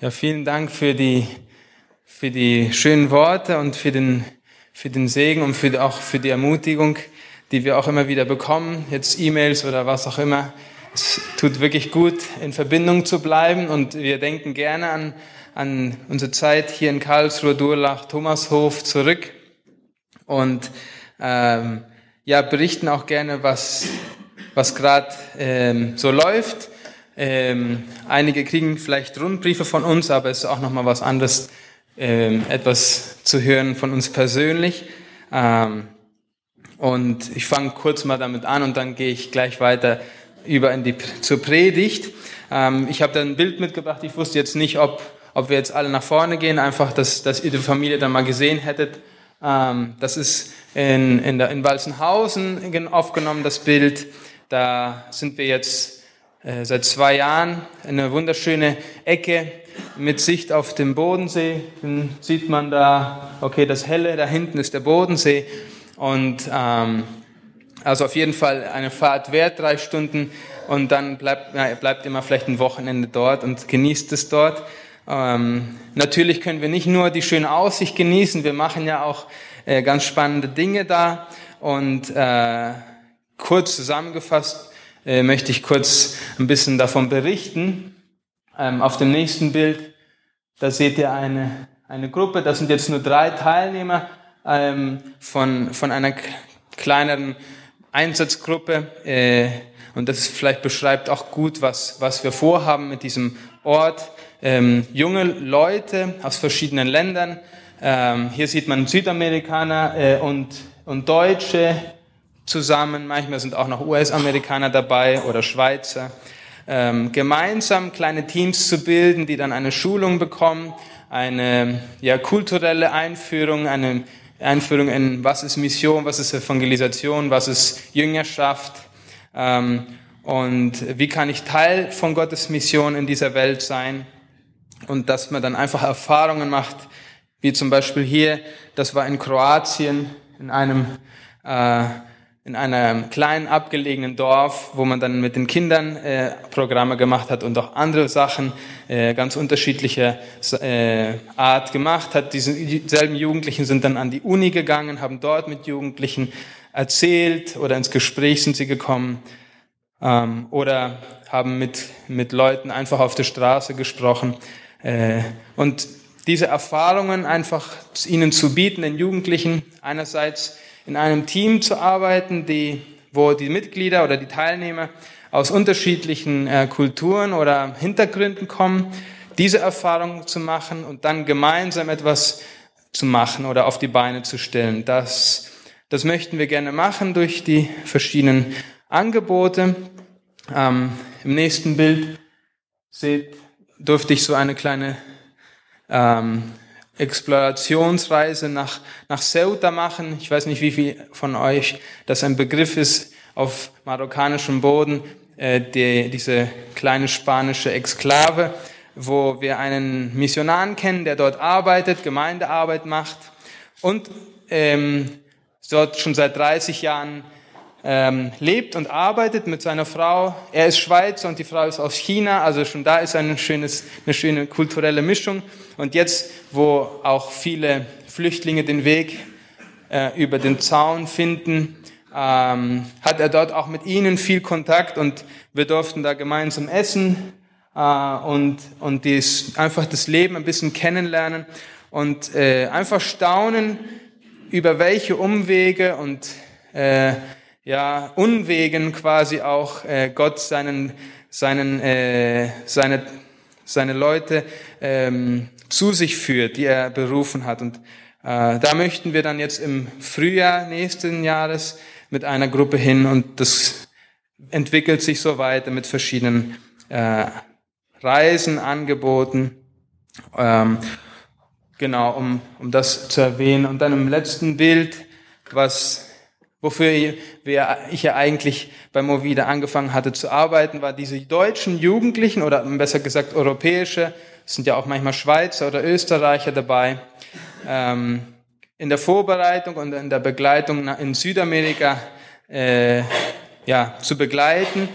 Ja, vielen Dank für die, für die schönen Worte und für den, für den Segen und für, auch für die Ermutigung, die wir auch immer wieder bekommen, jetzt E-Mails oder was auch immer. Es tut wirklich gut, in Verbindung zu bleiben. Und wir denken gerne an, an unsere Zeit hier in Karlsruhe, Durlach, Thomashof zurück. Und ähm, ja, berichten auch gerne, was, was gerade ähm, so läuft ähm, einige kriegen vielleicht Rundbriefe von uns, aber es ist auch nochmal was anderes, ähm, etwas zu hören von uns persönlich. Ähm, und ich fange kurz mal damit an und dann gehe ich gleich weiter über in die, zur Predigt. Ähm, ich habe da ein Bild mitgebracht. Ich wusste jetzt nicht, ob, ob wir jetzt alle nach vorne gehen, einfach, dass, dass ihr die Familie dann mal gesehen hättet. Ähm, das ist in, in, der, in Walzenhausen aufgenommen, das Bild. Da sind wir jetzt äh, seit zwei Jahren eine wunderschöne Ecke mit Sicht auf den Bodensee. Dann sieht man da, okay, das Helle, da hinten ist der Bodensee. Und ähm, also auf jeden Fall eine Fahrt wert, drei Stunden. Und dann bleibt, ja, bleibt immer vielleicht ein Wochenende dort und genießt es dort. Ähm, natürlich können wir nicht nur die schöne Aussicht genießen, wir machen ja auch äh, ganz spannende Dinge da. Und äh, kurz zusammengefasst, äh, möchte ich kurz ein bisschen davon berichten. Ähm, auf dem nächsten Bild, da seht ihr eine, eine Gruppe, das sind jetzt nur drei Teilnehmer ähm, von, von einer kleineren Einsatzgruppe. Äh, und das vielleicht beschreibt auch gut, was, was wir vorhaben mit diesem Ort. Ähm, junge Leute aus verschiedenen Ländern. Ähm, hier sieht man Südamerikaner äh, und, und Deutsche, zusammen, manchmal sind auch noch US-Amerikaner dabei oder Schweizer, ähm, gemeinsam kleine Teams zu bilden, die dann eine Schulung bekommen, eine ja, kulturelle Einführung, eine Einführung in was ist Mission, was ist Evangelisation, was ist Jüngerschaft. Ähm, und wie kann ich Teil von Gottes Mission in dieser Welt sein? Und dass man dann einfach Erfahrungen macht, wie zum Beispiel hier, das war in Kroatien in einem äh, in einem kleinen abgelegenen Dorf, wo man dann mit den Kindern äh, Programme gemacht hat und auch andere Sachen äh, ganz unterschiedlicher äh, Art gemacht hat. Diese selben Jugendlichen sind dann an die Uni gegangen, haben dort mit Jugendlichen erzählt oder ins Gespräch sind sie gekommen ähm, oder haben mit, mit Leuten einfach auf der Straße gesprochen. Äh, und diese Erfahrungen einfach ihnen zu bieten, den Jugendlichen einerseits in einem Team zu arbeiten, die, wo die Mitglieder oder die Teilnehmer aus unterschiedlichen äh, Kulturen oder Hintergründen kommen, diese Erfahrung zu machen und dann gemeinsam etwas zu machen oder auf die Beine zu stellen. Das, das möchten wir gerne machen durch die verschiedenen Angebote. Ähm, Im nächsten Bild seht, durfte ich so eine kleine ähm, Explorationsreise nach, nach Ceuta machen. Ich weiß nicht, wie viel von euch das ein Begriff ist auf marokkanischem Boden, äh, die, diese kleine spanische Exklave, wo wir einen Missionar kennen, der dort arbeitet, Gemeindearbeit macht und ähm, dort schon seit 30 Jahren ähm, lebt und arbeitet mit seiner Frau. Er ist Schweizer und die Frau ist aus China, also schon da ist ein schönes, eine schöne kulturelle Mischung. Und jetzt, wo auch viele Flüchtlinge den Weg äh, über den Zaun finden, ähm, hat er dort auch mit ihnen viel Kontakt und wir durften da gemeinsam essen äh, und, und dies, einfach das Leben ein bisschen kennenlernen und äh, einfach staunen, über welche Umwege und äh, ja, Unwegen quasi auch äh, Gott seinen, seinen, äh, seine, seine Leute ähm, zu sich führt, die er berufen hat. Und äh, da möchten wir dann jetzt im Frühjahr nächsten Jahres mit einer Gruppe hin und das entwickelt sich so weiter mit verschiedenen äh, Reisen, Angeboten. Ähm, genau, um, um das zu erwähnen. Und dann im letzten Bild, was Wofür ich ja eigentlich bei Movida angefangen hatte zu arbeiten, war diese deutschen Jugendlichen oder besser gesagt europäische, es sind ja auch manchmal Schweizer oder Österreicher dabei, ähm, in der Vorbereitung und in der Begleitung in Südamerika äh, ja, zu begleiten.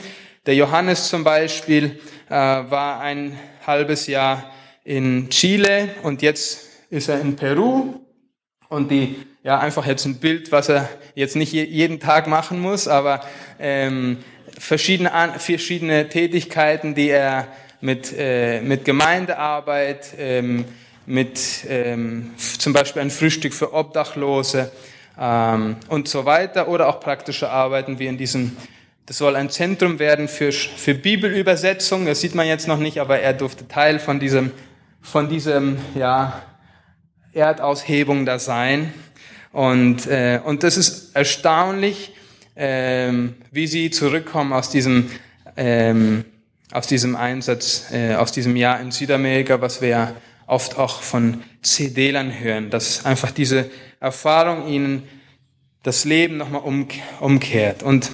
Der Johannes zum Beispiel äh, war ein halbes Jahr in Chile und jetzt ist er in Peru und die ja einfach jetzt ein Bild, was er jetzt nicht jeden Tag machen muss, aber ähm, verschiedene verschiedene Tätigkeiten, die er mit äh, mit Gemeindearbeit, ähm, mit ähm, zum Beispiel ein Frühstück für Obdachlose ähm, und so weiter oder auch praktische Arbeiten wie in diesem das soll ein Zentrum werden für, für Bibelübersetzung. Das sieht man jetzt noch nicht, aber er durfte Teil von diesem, von diesem, ja, Erdaushebung da sein. Und, äh, und das ist erstaunlich, ähm, wie sie zurückkommen aus diesem, ähm, aus diesem Einsatz, äh, aus diesem Jahr in Südamerika, was wir ja oft auch von CD-Lern hören, dass einfach diese Erfahrung ihnen das Leben nochmal um, umkehrt. Und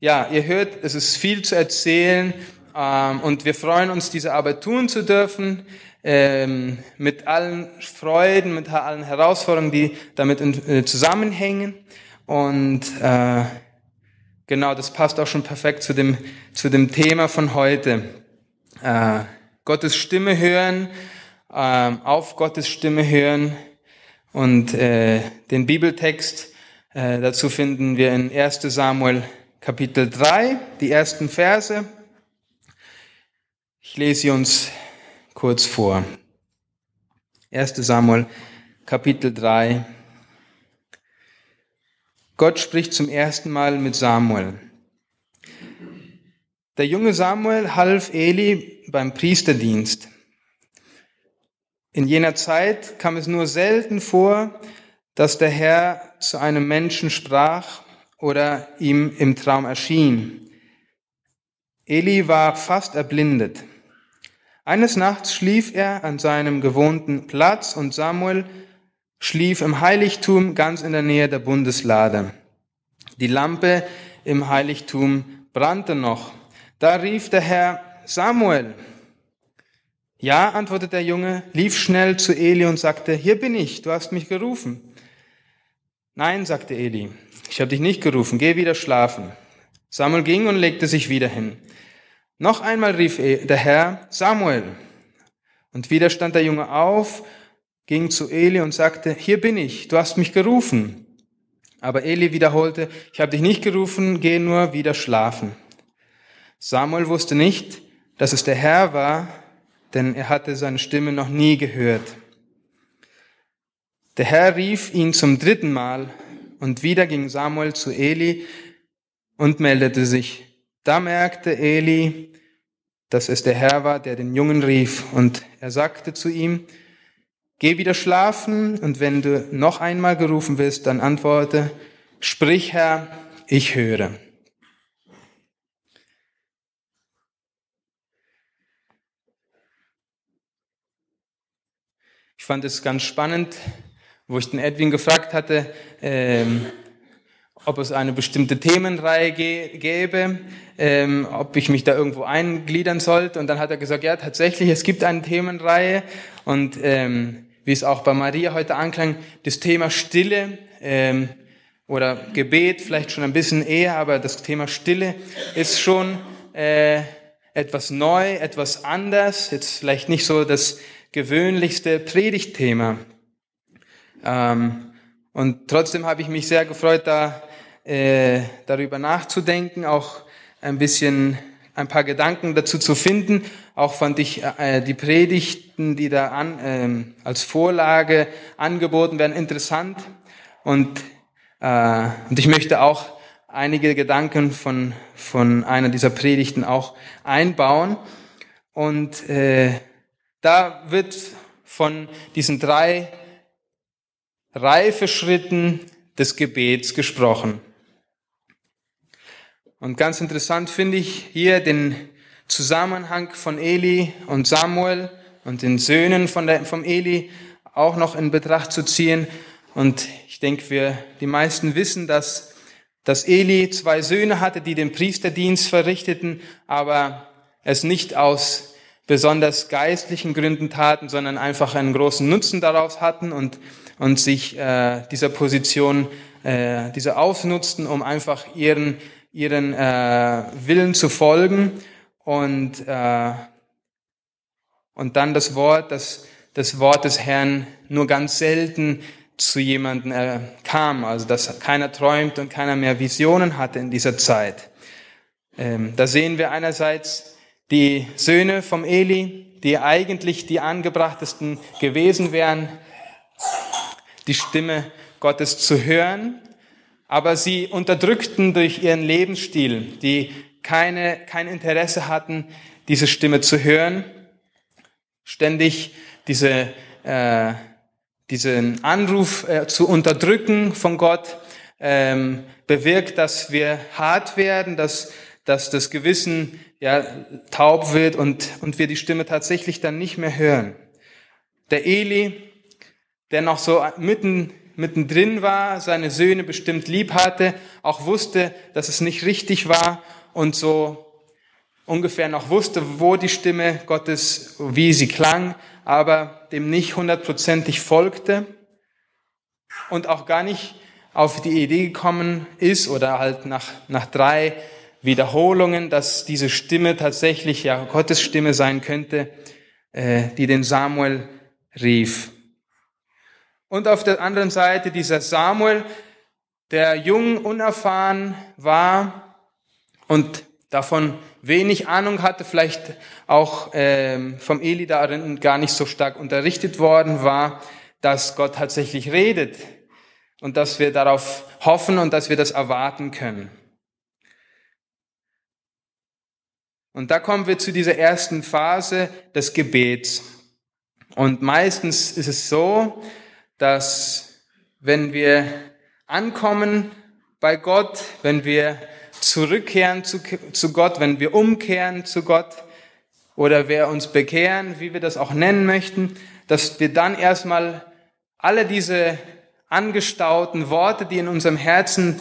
ja, ihr hört, es ist viel zu erzählen ähm, und wir freuen uns, diese Arbeit tun zu dürfen, ähm, mit allen Freuden, mit allen Herausforderungen, die damit in, äh, zusammenhängen. Und äh, genau, das passt auch schon perfekt zu dem, zu dem Thema von heute. Äh, Gottes Stimme hören, äh, auf Gottes Stimme hören und äh, den Bibeltext äh, dazu finden wir in 1 Samuel Kapitel 3, die ersten Verse. Ich lese sie uns kurz vor. 1 Samuel, Kapitel 3. Gott spricht zum ersten Mal mit Samuel. Der junge Samuel half Eli beim Priesterdienst. In jener Zeit kam es nur selten vor, dass der Herr zu einem Menschen sprach oder ihm im Traum erschien. Eli war fast erblindet. Eines Nachts schlief er an seinem gewohnten Platz und Samuel schlief im Heiligtum ganz in der Nähe der Bundeslade. Die Lampe im Heiligtum brannte noch. Da rief der Herr Samuel. Ja, antwortete der Junge, lief schnell zu Eli und sagte, hier bin ich, du hast mich gerufen. Nein, sagte Eli, ich habe dich nicht gerufen, geh wieder schlafen. Samuel ging und legte sich wieder hin. Noch einmal rief der Herr Samuel. Und wieder stand der Junge auf, ging zu Eli und sagte, hier bin ich, du hast mich gerufen. Aber Eli wiederholte, ich habe dich nicht gerufen, geh nur wieder schlafen. Samuel wusste nicht, dass es der Herr war, denn er hatte seine Stimme noch nie gehört. Der Herr rief ihn zum dritten Mal und wieder ging Samuel zu Eli und meldete sich. Da merkte Eli, dass es der Herr war, der den Jungen rief. Und er sagte zu ihm, geh wieder schlafen und wenn du noch einmal gerufen wirst, dann antworte, sprich Herr, ich höre. Ich fand es ganz spannend, wo ich den Edwin gefragt hatte, ähm, ob es eine bestimmte Themenreihe gäbe, ähm, ob ich mich da irgendwo eingliedern sollte. Und dann hat er gesagt, ja, tatsächlich, es gibt eine Themenreihe. Und ähm, wie es auch bei Maria heute anklang, das Thema Stille ähm, oder Gebet vielleicht schon ein bisschen eher, aber das Thema Stille ist schon äh, etwas neu, etwas anders. Jetzt vielleicht nicht so das gewöhnlichste Predigtthema. Ähm, und trotzdem habe ich mich sehr gefreut, da äh, darüber nachzudenken, auch ein bisschen ein paar Gedanken dazu zu finden. Auch fand ich äh, die Predigten, die da an, äh, als Vorlage angeboten werden, interessant. Und, äh, und ich möchte auch einige Gedanken von, von einer dieser Predigten auch einbauen. Und äh, da wird von diesen drei Reifeschritten des Gebets gesprochen. Und ganz interessant finde ich hier den Zusammenhang von Eli und Samuel und den Söhnen von der, vom Eli auch noch in Betracht zu ziehen. Und ich denke, wir, die meisten wissen, dass, dass Eli zwei Söhne hatte, die den Priesterdienst verrichteten, aber es nicht aus besonders geistlichen Gründen taten, sondern einfach einen großen Nutzen daraus hatten und und sich äh, dieser Position, äh, dieser ausnutzten, um einfach ihren, ihren äh, Willen zu folgen. Und, äh, Und dann das Wort, das, das Wort des Herrn nur ganz selten zu jemandem äh, kam, also dass keiner träumt und keiner mehr Visionen hatte in dieser Zeit. Ähm, da sehen wir einerseits die Söhne vom Eli, die eigentlich die angebrachtesten gewesen wären, die Stimme Gottes zu hören, aber sie unterdrückten durch ihren Lebensstil, die keine, kein Interesse hatten, diese Stimme zu hören, ständig diese, äh, diesen Anruf äh, zu unterdrücken von Gott, ähm, bewirkt, dass wir hart werden, dass, dass das Gewissen ja, taub wird und, und wir die Stimme tatsächlich dann nicht mehr hören. Der Eli, der noch so mitten, mittendrin war, seine Söhne bestimmt lieb hatte, auch wusste, dass es nicht richtig war und so ungefähr noch wusste, wo die Stimme Gottes, wie sie klang, aber dem nicht hundertprozentig folgte und auch gar nicht auf die Idee gekommen ist oder halt nach, nach drei Wiederholungen, dass diese Stimme tatsächlich ja Gottes Stimme sein könnte, äh, die den Samuel rief. Und auf der anderen Seite dieser Samuel, der jung, unerfahren war und davon wenig Ahnung hatte, vielleicht auch ähm, vom Eli darin gar nicht so stark unterrichtet worden war, dass Gott tatsächlich redet und dass wir darauf hoffen und dass wir das erwarten können. Und da kommen wir zu dieser ersten Phase des Gebets. Und meistens ist es so, dass wenn wir ankommen bei Gott, wenn wir zurückkehren zu, zu Gott, wenn wir umkehren zu Gott oder wir uns bekehren, wie wir das auch nennen möchten, dass wir dann erstmal alle diese angestauten Worte, die in unserem Herzen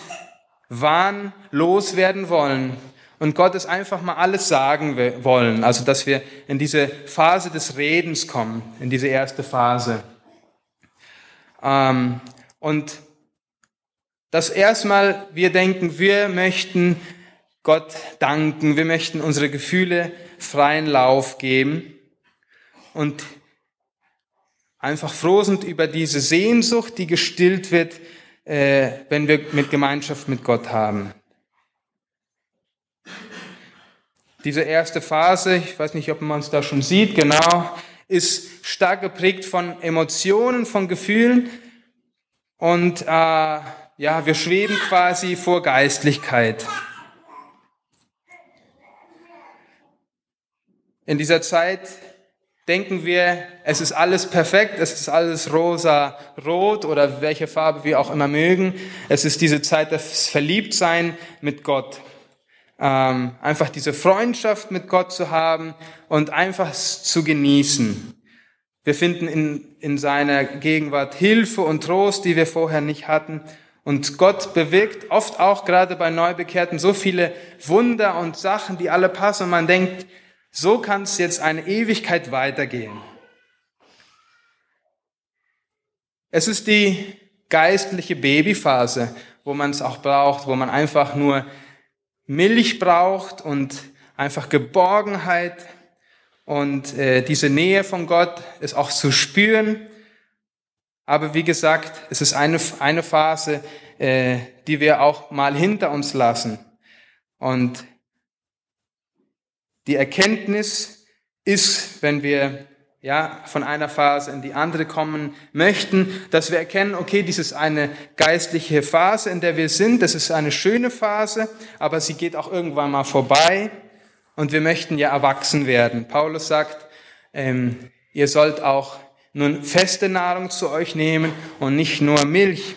waren, loswerden wollen und Gott es einfach mal alles sagen wollen. Also, dass wir in diese Phase des Redens kommen, in diese erste Phase. Ähm, und dass erstmal wir denken, wir möchten Gott danken, wir möchten unsere Gefühle freien Lauf geben und einfach froh sind über diese Sehnsucht, die gestillt wird, äh, wenn wir mit Gemeinschaft mit Gott haben. Diese erste Phase, ich weiß nicht, ob man es da schon sieht, genau, ist stark geprägt von Emotionen, von Gefühlen und äh, ja, wir schweben quasi vor Geistlichkeit. In dieser Zeit denken wir, es ist alles perfekt, es ist alles rosa, rot oder welche Farbe wir auch immer mögen. Es ist diese Zeit des Verliebtsein mit Gott ähm, einfach diese Freundschaft mit Gott zu haben und einfach zu genießen. Wir finden in, in seiner Gegenwart Hilfe und Trost, die wir vorher nicht hatten. Und Gott bewirkt oft auch gerade bei Neubekehrten so viele Wunder und Sachen, die alle passen. Und man denkt, so kann es jetzt eine Ewigkeit weitergehen. Es ist die geistliche Babyphase, wo man es auch braucht, wo man einfach nur Milch braucht und einfach Geborgenheit und äh, diese Nähe von Gott ist auch zu spüren. Aber wie gesagt, es ist eine, eine Phase, äh, die wir auch mal hinter uns lassen. Und die Erkenntnis ist, wenn wir ja, von einer Phase in die andere kommen möchten, dass wir erkennen, okay, dies ist eine geistliche Phase, in der wir sind, das ist eine schöne Phase, aber sie geht auch irgendwann mal vorbei und wir möchten ja erwachsen werden. Paulus sagt, ähm, ihr sollt auch nun feste Nahrung zu euch nehmen und nicht nur Milch.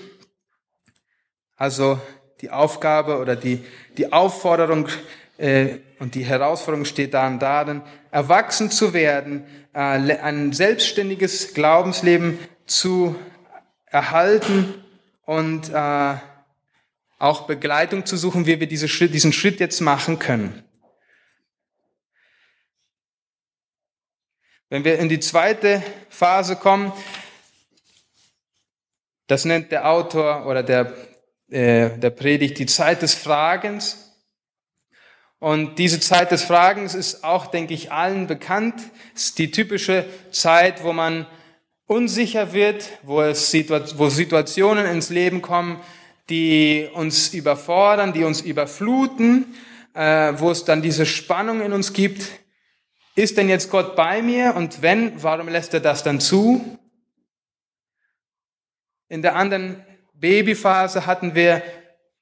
Also die Aufgabe oder die, die Aufforderung und die Herausforderung steht dann darin, erwachsen zu werden, äh, ein selbstständiges Glaubensleben zu erhalten und äh, auch Begleitung zu suchen, wie wir diesen Schritt jetzt machen können. Wenn wir in die zweite Phase kommen, das nennt der Autor oder der, äh, der Predigt die Zeit des Fragens. Und diese Zeit des Fragens ist auch, denke ich, allen bekannt. Es ist die typische Zeit, wo man unsicher wird, wo, es wo Situationen ins Leben kommen, die uns überfordern, die uns überfluten, äh, wo es dann diese Spannung in uns gibt. Ist denn jetzt Gott bei mir? Und wenn, warum lässt er das dann zu? In der anderen Babyphase hatten wir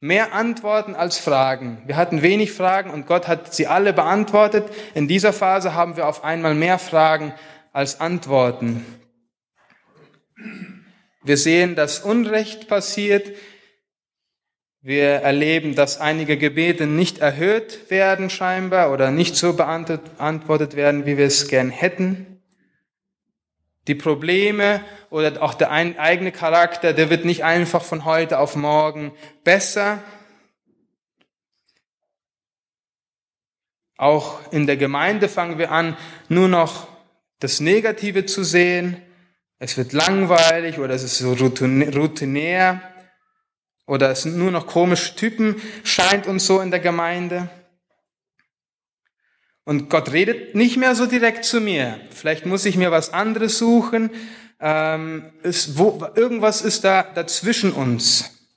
mehr Antworten als Fragen. Wir hatten wenig Fragen und Gott hat sie alle beantwortet. In dieser Phase haben wir auf einmal mehr Fragen als Antworten. Wir sehen, dass Unrecht passiert. Wir erleben, dass einige Gebete nicht erhört werden scheinbar oder nicht so beantwortet werden, wie wir es gern hätten. Die Probleme oder auch der eigene Charakter, der wird nicht einfach von heute auf morgen besser. Auch in der Gemeinde fangen wir an, nur noch das Negative zu sehen. Es wird langweilig oder es ist so routinär oder es sind nur noch komische Typen, scheint uns so in der Gemeinde. Und Gott redet nicht mehr so direkt zu mir. Vielleicht muss ich mir was anderes suchen. Ähm, ist, wo, irgendwas ist da dazwischen uns.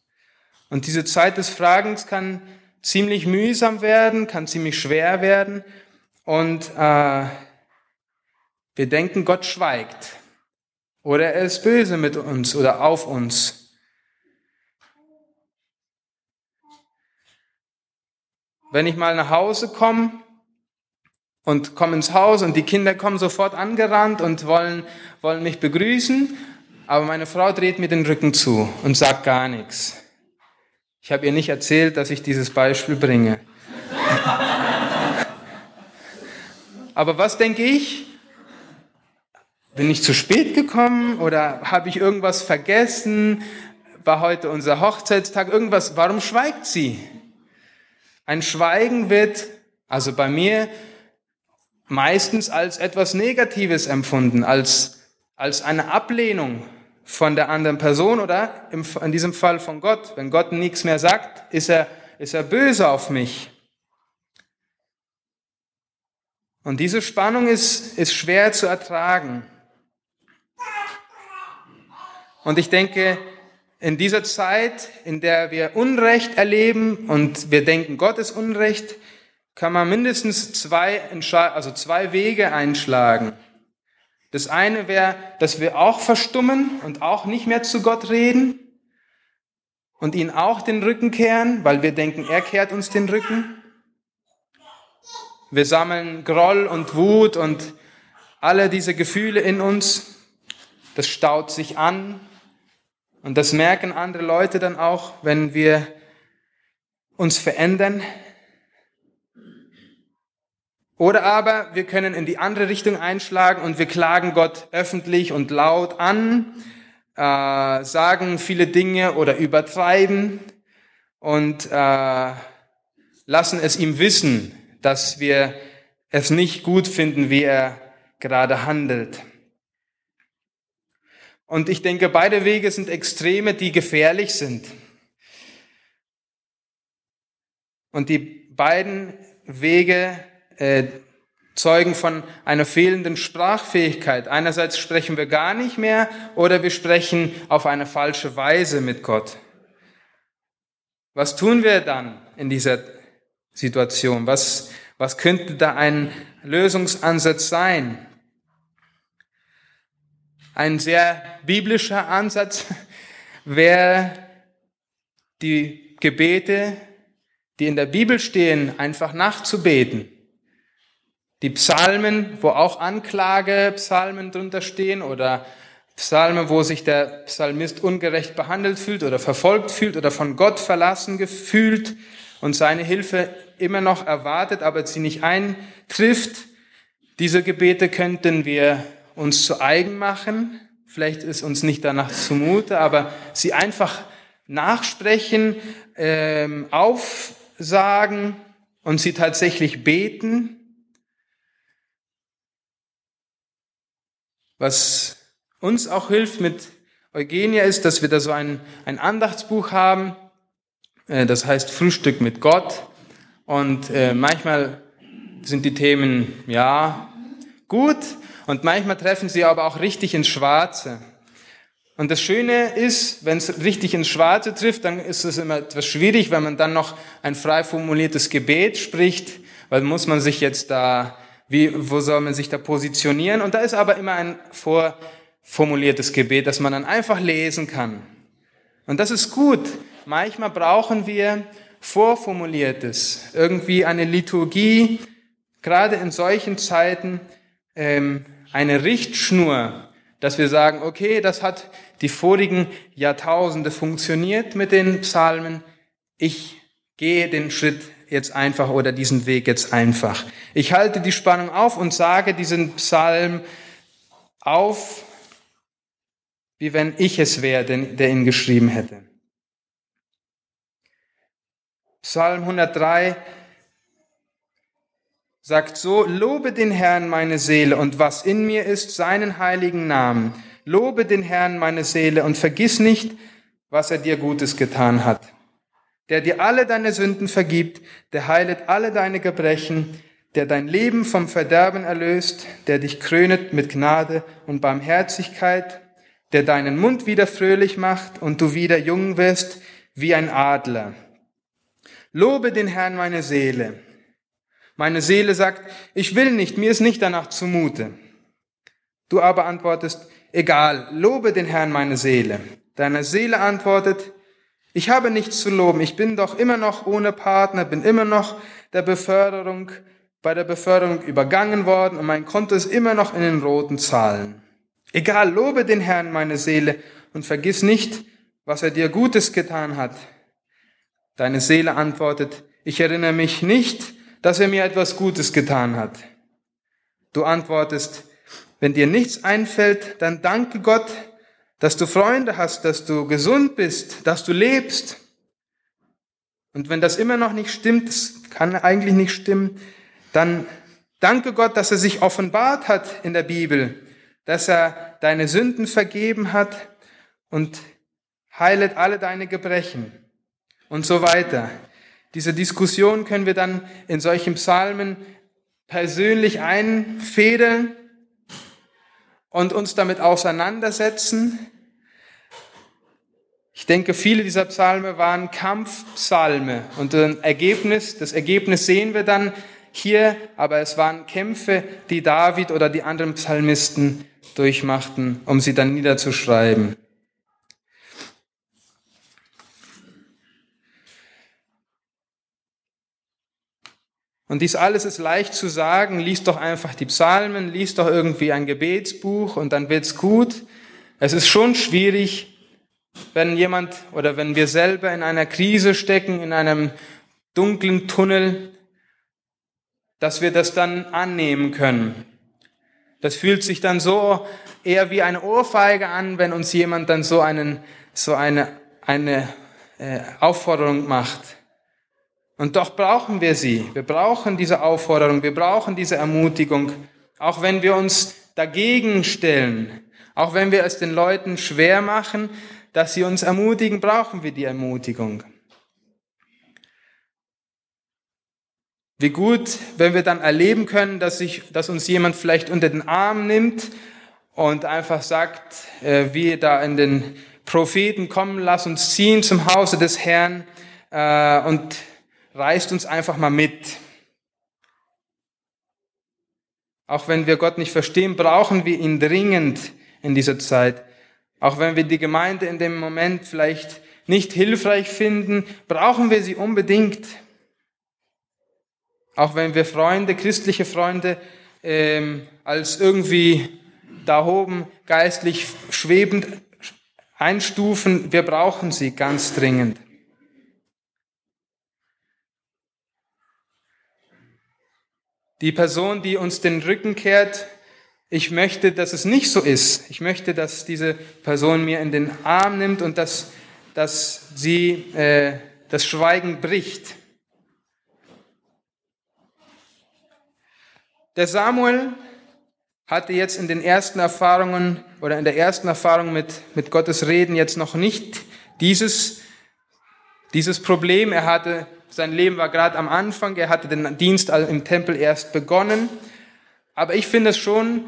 Und diese Zeit des Fragens kann ziemlich mühsam werden, kann ziemlich schwer werden. Und äh, wir denken, Gott schweigt. Oder er ist böse mit uns oder auf uns. Wenn ich mal nach Hause komme und komme ins Haus und die Kinder kommen sofort angerannt und wollen, wollen mich begrüßen, aber meine Frau dreht mir den Rücken zu und sagt gar nichts. Ich habe ihr nicht erzählt, dass ich dieses Beispiel bringe. aber was denke ich? Bin ich zu spät gekommen oder habe ich irgendwas vergessen? War heute unser Hochzeitstag? Irgendwas? Warum schweigt sie? Ein Schweigen wird, also bei mir, meistens als etwas Negatives empfunden, als, als eine Ablehnung von der anderen Person oder in diesem Fall von Gott. Wenn Gott nichts mehr sagt, ist er, ist er böse auf mich. Und diese Spannung ist, ist schwer zu ertragen. Und ich denke, in dieser Zeit, in der wir Unrecht erleben und wir denken, Gott ist Unrecht, kann man mindestens zwei, also zwei Wege einschlagen. Das eine wäre, dass wir auch verstummen und auch nicht mehr zu Gott reden und ihn auch den Rücken kehren, weil wir denken, er kehrt uns den Rücken. Wir sammeln Groll und Wut und alle diese Gefühle in uns. Das staut sich an. Und das merken andere Leute dann auch, wenn wir uns verändern, oder aber wir können in die andere Richtung einschlagen und wir klagen Gott öffentlich und laut an, äh, sagen viele Dinge oder übertreiben und äh, lassen es ihm wissen, dass wir es nicht gut finden, wie er gerade handelt. Und ich denke, beide Wege sind Extreme, die gefährlich sind. Und die beiden Wege äh, zeugen von einer fehlenden Sprachfähigkeit. Einerseits sprechen wir gar nicht mehr oder wir sprechen auf eine falsche Weise mit Gott. Was tun wir dann in dieser Situation? Was, was könnte da ein Lösungsansatz sein? Ein sehr biblischer Ansatz wäre die Gebete, die in der Bibel stehen, einfach nachzubeten. Die Psalmen, wo auch Anklagepsalmen drunter stehen oder Psalmen, wo sich der Psalmist ungerecht behandelt fühlt oder verfolgt fühlt oder von Gott verlassen gefühlt und seine Hilfe immer noch erwartet, aber sie nicht eintrifft. Diese Gebete könnten wir uns zu eigen machen. Vielleicht ist uns nicht danach zumute, aber sie einfach nachsprechen, ähm, aufsagen und sie tatsächlich beten Was uns auch hilft mit Eugenia ist, dass wir da so ein, ein Andachtsbuch haben, äh, das heißt Frühstück mit Gott. Und äh, manchmal sind die Themen, ja, gut. Und manchmal treffen sie aber auch richtig ins Schwarze. Und das Schöne ist, wenn es richtig ins Schwarze trifft, dann ist es immer etwas schwierig, wenn man dann noch ein frei formuliertes Gebet spricht, weil muss man sich jetzt da, wie, wo soll man sich da positionieren? Und da ist aber immer ein vorformuliertes Gebet, das man dann einfach lesen kann. Und das ist gut. Manchmal brauchen wir vorformuliertes, irgendwie eine Liturgie, gerade in solchen Zeiten, ähm, eine Richtschnur, dass wir sagen, okay, das hat die vorigen Jahrtausende funktioniert mit den Psalmen. Ich gehe den Schritt jetzt einfach oder diesen Weg jetzt einfach. Ich halte die Spannung auf und sage diesen Psalm auf, wie wenn ich es wäre, der ihn geschrieben hätte. Psalm 103 sagt so, lobe den Herrn meine Seele und was in mir ist, seinen heiligen Namen. Lobe den Herrn meine Seele und vergiss nicht, was er dir Gutes getan hat. Der dir alle deine Sünden vergibt, der heilet alle deine Gebrechen, der dein Leben vom Verderben erlöst, der dich krönet mit Gnade und Barmherzigkeit, der deinen Mund wieder fröhlich macht und du wieder jung wirst wie ein Adler. Lobe den Herrn meine Seele. Meine Seele sagt, ich will nicht, mir ist nicht danach zumute. Du aber antwortest, egal, lobe den Herrn meine Seele. Deine Seele antwortet, ich habe nichts zu loben, ich bin doch immer noch ohne Partner, bin immer noch der Beförderung, bei der Beförderung übergangen worden und mein Konto ist immer noch in den roten Zahlen. Egal, lobe den Herrn meine Seele und vergiss nicht, was er dir Gutes getan hat. Deine Seele antwortet, ich erinnere mich nicht, dass er mir etwas Gutes getan hat. Du antwortest, wenn dir nichts einfällt, dann danke Gott, dass du Freunde hast, dass du gesund bist, dass du lebst. Und wenn das immer noch nicht stimmt, das kann eigentlich nicht stimmen, dann danke Gott, dass er sich offenbart hat in der Bibel, dass er deine Sünden vergeben hat und heilet alle deine Gebrechen und so weiter. Diese Diskussion können wir dann in solchen Psalmen persönlich einfädeln und uns damit auseinandersetzen. Ich denke, viele dieser Psalme waren Kampfpsalme und ein Ergebnis, das Ergebnis sehen wir dann hier, aber es waren Kämpfe, die David oder die anderen Psalmisten durchmachten, um sie dann niederzuschreiben. Und dies alles ist leicht zu sagen, lies doch einfach die Psalmen, lies doch irgendwie ein Gebetsbuch und dann wird's gut. Es ist schon schwierig, wenn jemand oder wenn wir selber in einer Krise stecken, in einem dunklen Tunnel, dass wir das dann annehmen können. Das fühlt sich dann so eher wie eine Ohrfeige an, wenn uns jemand dann so einen, so eine, eine äh, Aufforderung macht. Und doch brauchen wir sie. Wir brauchen diese Aufforderung, wir brauchen diese Ermutigung, auch wenn wir uns dagegen stellen, auch wenn wir es den Leuten schwer machen, dass sie uns ermutigen, brauchen wir die Ermutigung. Wie gut, wenn wir dann erleben können, dass, sich, dass uns jemand vielleicht unter den Arm nimmt und einfach sagt, äh, wie da in den Propheten kommen, lass uns ziehen zum Hause des Herrn äh, und reißt uns einfach mal mit. Auch wenn wir Gott nicht verstehen, brauchen wir ihn dringend in dieser Zeit. Auch wenn wir die Gemeinde in dem Moment vielleicht nicht hilfreich finden, brauchen wir sie unbedingt. Auch wenn wir Freunde, christliche Freunde, ähm, als irgendwie da oben geistlich schwebend einstufen, wir brauchen sie ganz dringend. Die Person, die uns den Rücken kehrt, ich möchte, dass es nicht so ist. Ich möchte, dass diese Person mir in den Arm nimmt und dass, dass sie äh, das Schweigen bricht. Der Samuel hatte jetzt in den ersten Erfahrungen oder in der ersten Erfahrung mit, mit Gottes Reden jetzt noch nicht dieses, dieses Problem. Er hatte Sein Leben war gerade am Anfang. Er hatte den Dienst im Tempel erst begonnen. Aber ich finde es schon,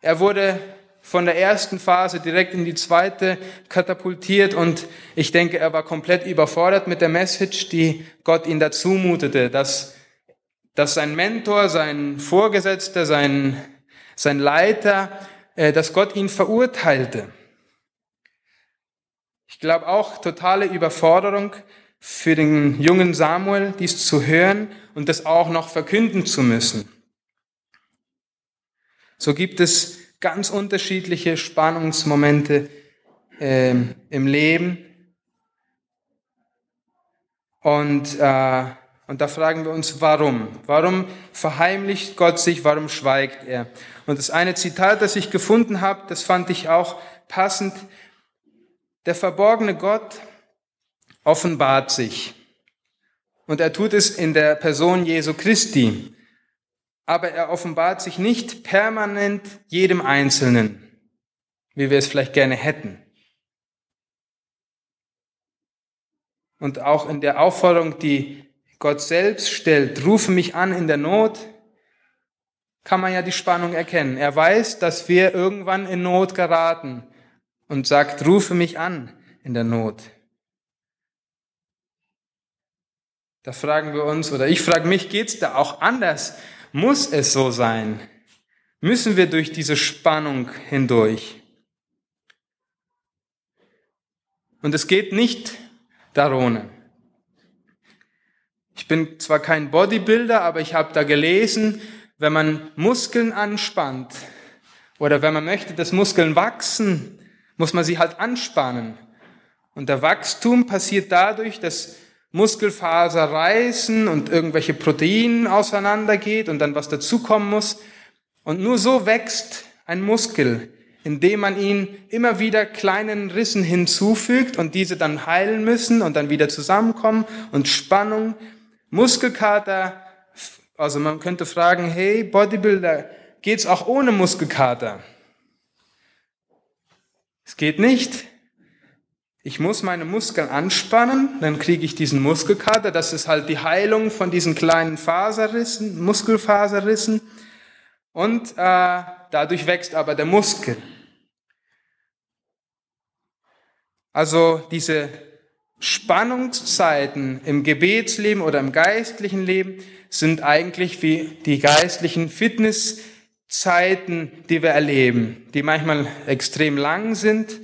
er wurde von der ersten Phase direkt in die zweite katapultiert und ich denke, er war komplett überfordert mit der Message, die Gott ihm dazu mutete, dass, dass sein Mentor, sein Vorgesetzter, sein, sein Leiter, äh, dass Gott ihn verurteilte. Ich glaube auch totale Überforderung für den jungen Samuel, dies zu hören und das auch noch verkünden zu müssen. So gibt es ganz unterschiedliche Spannungsmomente äh, im Leben. Und, äh, und da fragen wir uns, warum? Warum verheimlicht Gott sich? Warum schweigt er? Und das eine Zitat, das ich gefunden habe, das fand ich auch passend. Der verborgene Gott offenbart sich. Und er tut es in der Person Jesu Christi aber er offenbart sich nicht permanent jedem Einzelnen, wie wir es vielleicht gerne hätten. Und auch in der Aufforderung, die Gott selbst stellt, rufe mich an in der Not, kann man ja die Spannung erkennen. Er weiß, dass wir irgendwann in Not geraten und sagt, rufe mich an in der Not. Da fragen wir uns, oder ich frage mich, geht's da auch anders? Muss es so sein? Müssen wir durch diese Spannung hindurch? Und es geht nicht darum. Ich bin zwar kein Bodybuilder, aber ich habe da gelesen, wenn man Muskeln anspannt oder wenn man möchte, dass Muskeln wachsen, muss man sie halt anspannen. Und der Wachstum passiert dadurch, dass Muskelfaser reißen und irgendwelche Proteine auseinandergeht und dann was dazukommen muss. Und nur so wächst ein Muskel, indem man ihn immer wieder kleinen Rissen hinzufügt und diese dann heilen müssen und dann wieder zusammenkommen und Spannung. Muskelkater, also man könnte fragen, hey Bodybuilder, geht's auch ohne Muskelkater? Es geht nicht. Ich muss meine Muskeln anspannen, dann kriege ich diesen Muskelkater. Das ist halt die Heilung von diesen kleinen Faserrissen, Muskelfaserrissen. Und äh, dadurch wächst aber der Muskel. Also diese Spannungszeiten im Gebetsleben oder im geistlichen Leben sind eigentlich wie die geistlichen Fitnesszeiten, die wir erleben, die manchmal extrem lang sind,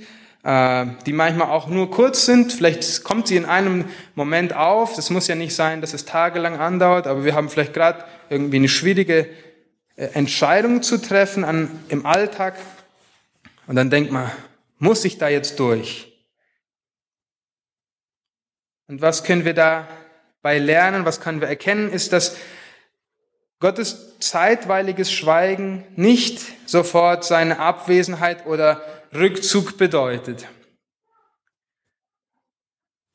die manchmal auch nur kurz sind. Vielleicht kommt sie in einem Moment auf. Das muss ja nicht sein, dass es tagelang andauert, aber wir haben vielleicht gerade irgendwie eine schwierige äh, Entscheidung zu treffen an, im Alltag. Und dann denkt man, muss ich da jetzt durch? Und was können wir dabei lernen? Was können wir erkennen? Ist, dass Gottes zeitweiliges Schweigen nicht sofort seine Abwesenheit oder Rückzug bedeutet.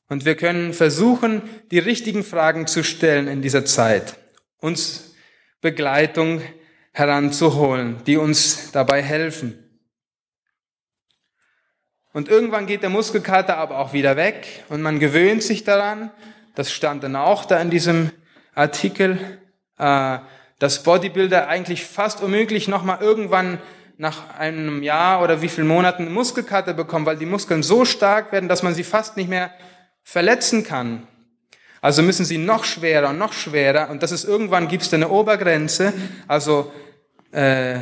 Und wir können versuchen, die richtigen Fragen zu stellen in dieser Zeit, uns Begleitung heranzuholen, die uns dabei helfen. Und irgendwann geht der Muskelkater aber auch wieder weg und man gewöhnt sich daran. Das stand dann auch da in diesem Artikel, äh, dass Bodybuilder eigentlich fast unmöglich nochmal irgendwann nach einem Jahr oder wie vielen Monaten Muskelkater bekommen, weil die Muskeln so stark werden, dass man sie fast nicht mehr verletzen kann. Also müssen sie noch schwerer und noch schwerer und das ist irgendwann gibt es eine Obergrenze. Also äh,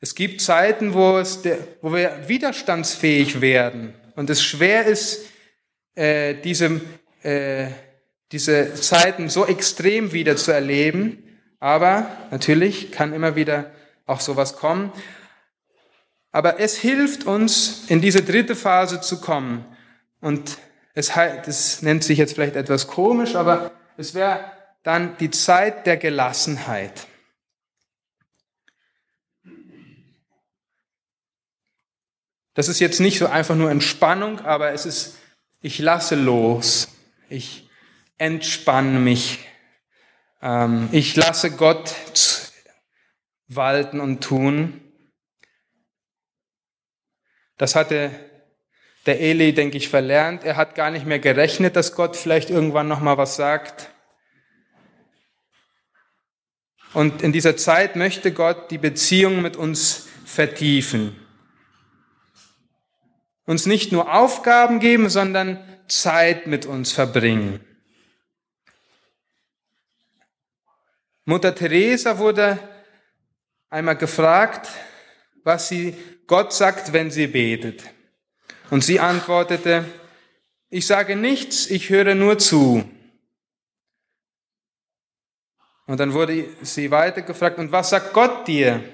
es gibt Zeiten, wo, es der, wo wir widerstandsfähig werden und es schwer ist, äh, diese, äh, diese Zeiten so extrem wieder zu erleben. Aber natürlich kann immer wieder auch sowas kommen. Aber es hilft uns, in diese dritte Phase zu kommen. Und es, das nennt sich jetzt vielleicht etwas komisch, aber es wäre dann die Zeit der Gelassenheit. Das ist jetzt nicht so einfach nur Entspannung, aber es ist, ich lasse los, ich entspanne mich, ähm, ich lasse Gott walten und tun. Das hatte der Eli, denke ich, verlernt. Er hat gar nicht mehr gerechnet, dass Gott vielleicht irgendwann noch mal was sagt. Und in dieser Zeit möchte Gott die Beziehung mit uns vertiefen. Uns nicht nur Aufgaben geben, sondern Zeit mit uns verbringen. Mutter Teresa wurde einmal gefragt, was sie Gott sagt, wenn sie betet. Und sie antwortete, ich sage nichts, ich höre nur zu. Und dann wurde sie weiter gefragt, und was sagt Gott dir?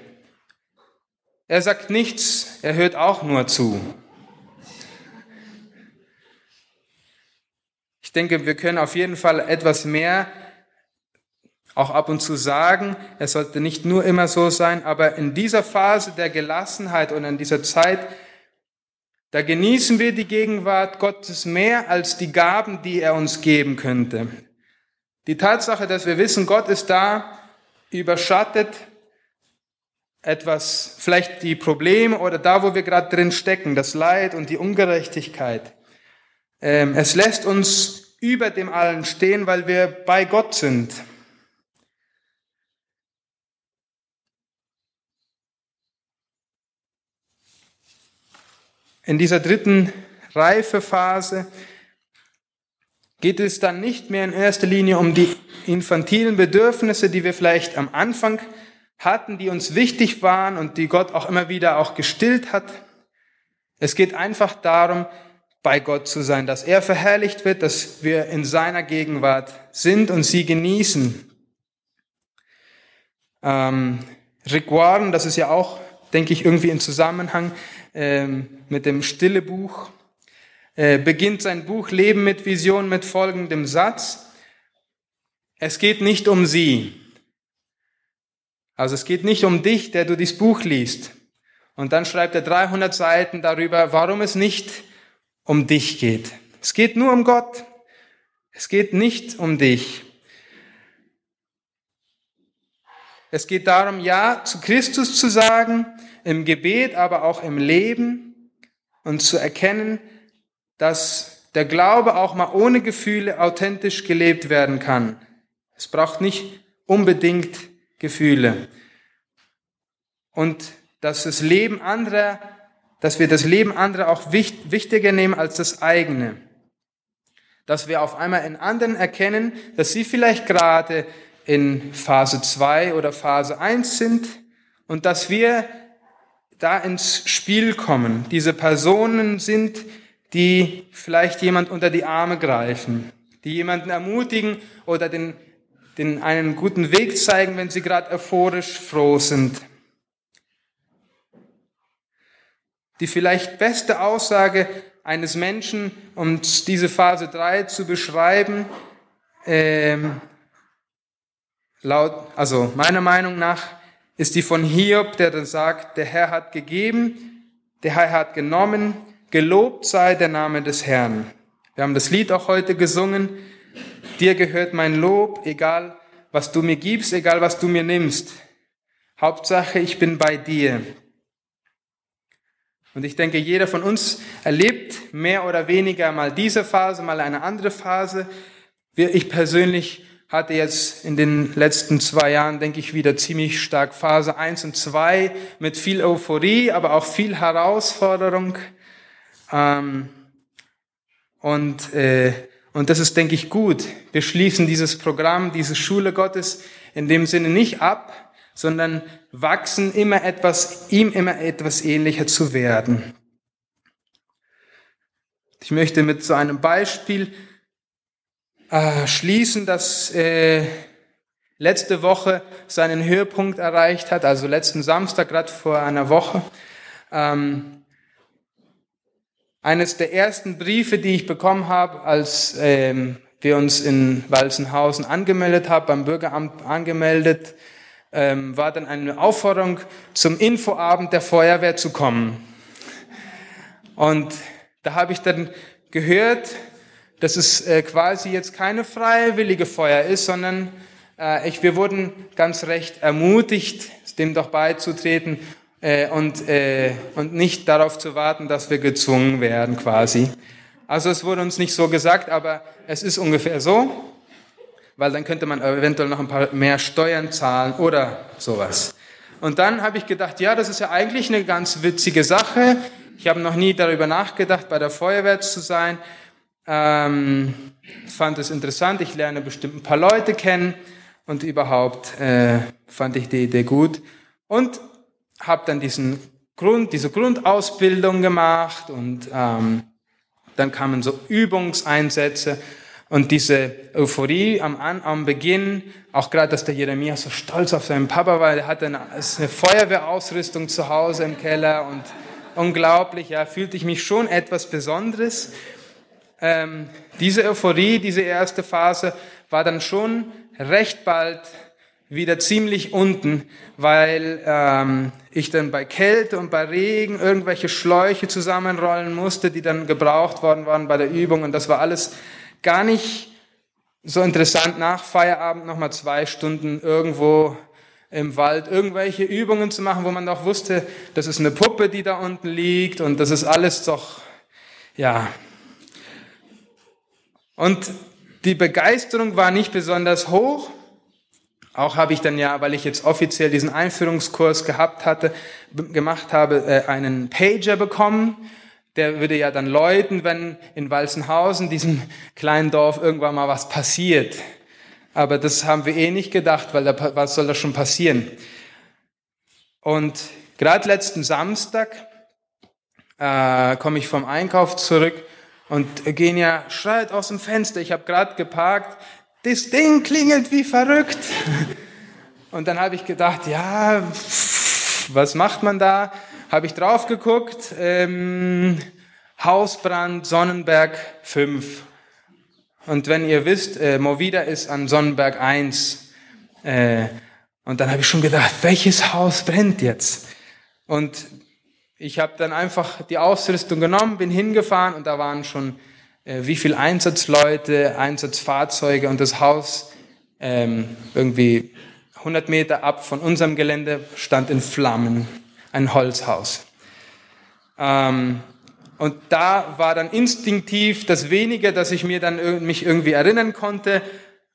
Er sagt nichts, er hört auch nur zu. Ich denke, wir können auf jeden Fall etwas mehr auch ab und zu sagen. Es sollte nicht nur immer so sein, aber in dieser Phase der Gelassenheit und in dieser Zeit, da genießen wir die Gegenwart Gottes mehr als die Gaben, die er uns geben könnte. Die Tatsache, dass wir wissen, Gott ist da, überschattet etwas, vielleicht die Probleme oder da, wo wir gerade drin stecken, das Leid und die Ungerechtigkeit. Ähm, es lässt uns über dem allen stehen, weil wir bei Gott sind. In dieser dritten Reifephase geht es dann nicht mehr in erster Linie um die infantilen Bedürfnisse, die wir vielleicht am Anfang hatten, die uns wichtig waren und die Gott auch immer wieder auch gestillt hat. Es geht einfach darum, bei Gott zu sein, dass er verherrlicht wird, dass wir in seiner Gegenwart sind und sie genießen. Ähm, Rick Warren, das ist ja auch, denke ich, irgendwie in Zusammenhang ähm, mit dem Stille Buch, äh, beginnt sein Buch Leben mit Vision mit folgendem Satz. Es geht nicht um sie. Also es geht nicht um dich, der du dieses Buch liest. Und dann schreibt er 300 Seiten darüber, warum es nicht um dich geht. Es geht nur um Gott. Es geht nicht um dich. Es geht darum, Ja zu Christus zu sagen, im Gebet, aber auch im Leben und zu erkennen, dass der Glaube auch mal ohne Gefühle authentisch gelebt werden kann. Es braucht nicht unbedingt Gefühle. Und dass das Leben anderer, dass wir das Leben anderer auch wichtiger nehmen als das eigene. Dass wir auf einmal in anderen erkennen, dass sie vielleicht gerade in Phase 2 oder Phase 1 sind und dass wir da ins Spiel kommen. Diese Personen sind, die vielleicht jemand unter die Arme greifen, die jemanden ermutigen oder den, den einen guten Weg zeigen, wenn sie gerade euphorisch froh sind. Die vielleicht beste Aussage eines Menschen, um diese Phase 3 zu beschreiben, ähm, laut, also meiner Meinung nach, ist die von Hiob, der dann sagt, der Herr hat gegeben, der Herr hat genommen, Gelobt sei der Name des Herrn. Wir haben das Lied auch heute gesungen. Dir gehört mein Lob, egal was du mir gibst, egal was du mir nimmst. Hauptsache, ich bin bei dir. Und ich denke, jeder von uns erlebt mehr oder weniger mal diese Phase, mal eine andere Phase. Ich persönlich hatte jetzt in den letzten zwei Jahren, denke ich, wieder ziemlich stark Phase 1 und 2 mit viel Euphorie, aber auch viel Herausforderung. Ähm, und, äh, und das ist, denke ich, gut. Wir schließen dieses Programm, diese Schule Gottes in dem Sinne nicht ab, sondern wachsen immer etwas, ihm immer etwas ähnlicher zu werden. Ich möchte mit so einem Beispiel äh, schließen, das äh, letzte Woche seinen Höhepunkt erreicht hat, also letzten Samstag, gerade vor einer Woche. Ähm, eines der ersten Briefe, die ich bekommen habe, als ähm, wir uns in Walzenhausen angemeldet haben, beim Bürgeramt angemeldet, ähm, war dann eine Aufforderung, zum Infoabend der Feuerwehr zu kommen. Und da habe ich dann gehört, dass es äh, quasi jetzt keine freiwillige Feuer ist, sondern äh, ich, wir wurden ganz recht ermutigt, dem doch beizutreten äh, und, und nicht darauf zu warten, dass wir gezwungen werden quasi. Also es wurde uns nicht so gesagt, aber es ist ungefähr so, weil dann könnte man eventuell noch ein paar mehr Steuern zahlen oder sowas. Und dann habe ich gedacht, ja, das ist ja eigentlich eine ganz witzige Sache. Ich habe noch nie darüber nachgedacht, bei der Feuerwehr zu sein. Ähm, fand es interessant. Ich lerne bestimmt ein paar Leute kennen und überhaupt äh, fand ich die Idee gut und habe dann diesen Grund, diese Grundausbildung gemacht und ähm, dann kamen so Übungseinsätze und diese Euphorie am, am Beginn, auch gerade, dass der Jeremia so stolz auf seinen Papa war, der hatte eine, eine Feuerwehrausrüstung zu Hause im Keller und unglaublich, ja, fühlte ich mich schon etwas Besonderes. Ähm, diese Euphorie, diese erste Phase war dann schon recht bald wieder ziemlich unten, weil ähm, ich dann bei Kälte und bei Regen irgendwelche Schläuche zusammenrollen musste, die dann gebraucht worden waren bei der Übung. Und das war alles gar nicht so interessant, nach Feierabend nochmal zwei Stunden irgendwo im Wald irgendwelche Übungen zu machen, wo man doch wusste, das ist eine Puppe, die da unten liegt und das ist alles doch, ja. Und die Begeisterung war nicht besonders hoch. Auch habe ich dann ja, weil ich jetzt offiziell diesen Einführungskurs gehabt hatte, gemacht habe, äh, einen Pager bekommen der würde ja dann läuten, wenn in Walzenhausen, diesem kleinen Dorf, irgendwann mal was passiert. Aber das haben wir eh nicht gedacht, weil da, was soll da schon passieren? Und gerade letzten Samstag äh, komme ich vom Einkauf zurück und Genia schreit aus dem Fenster, ich habe gerade geparkt, das Ding klingelt wie verrückt. Und dann habe ich gedacht, ja, was macht man da? habe ich drauf geguckt, ähm, Hausbrand Sonnenberg 5. Und wenn ihr wisst, äh, Movida ist an Sonnenberg 1. Äh, und dann habe ich schon gedacht, welches Haus brennt jetzt? Und ich habe dann einfach die Ausrüstung genommen, bin hingefahren und da waren schon äh, wie viel Einsatzleute, Einsatzfahrzeuge und das Haus ähm, irgendwie 100 Meter ab von unserem Gelände stand in Flammen ein Holzhaus. Ähm, und da war dann instinktiv das Wenige, dass ich mir dann mich irgendwie erinnern konnte,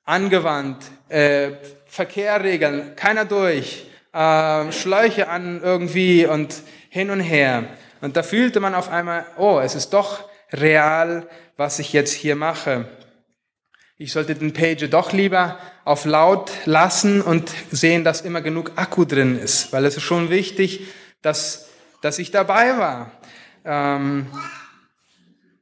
angewandt. Äh, Verkehr regeln, keiner durch, äh, Schläuche an irgendwie und hin und her. Und da fühlte man auf einmal, oh, es ist doch real, was ich jetzt hier mache. Ich sollte den Pager doch lieber auf laut lassen und sehen, dass immer genug Akku drin ist, weil es ist schon wichtig, dass, dass ich dabei war. Ähm,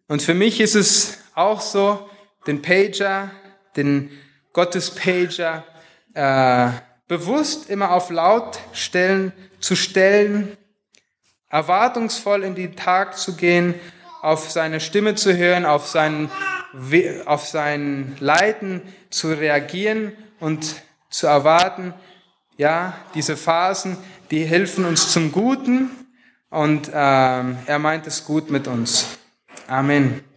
und für mich ist es auch so, den Pager, den Gottes-Pager, äh, bewusst immer auf laut stellen, zu stellen, erwartungsvoll in den Tag zu gehen, auf seine Stimme zu hören, auf sein, auf sein Leiten zu reagieren und zu erwarten, ja, diese Phasen, die helfen uns zum Guten und ähm, er meint es gut mit uns. Amen.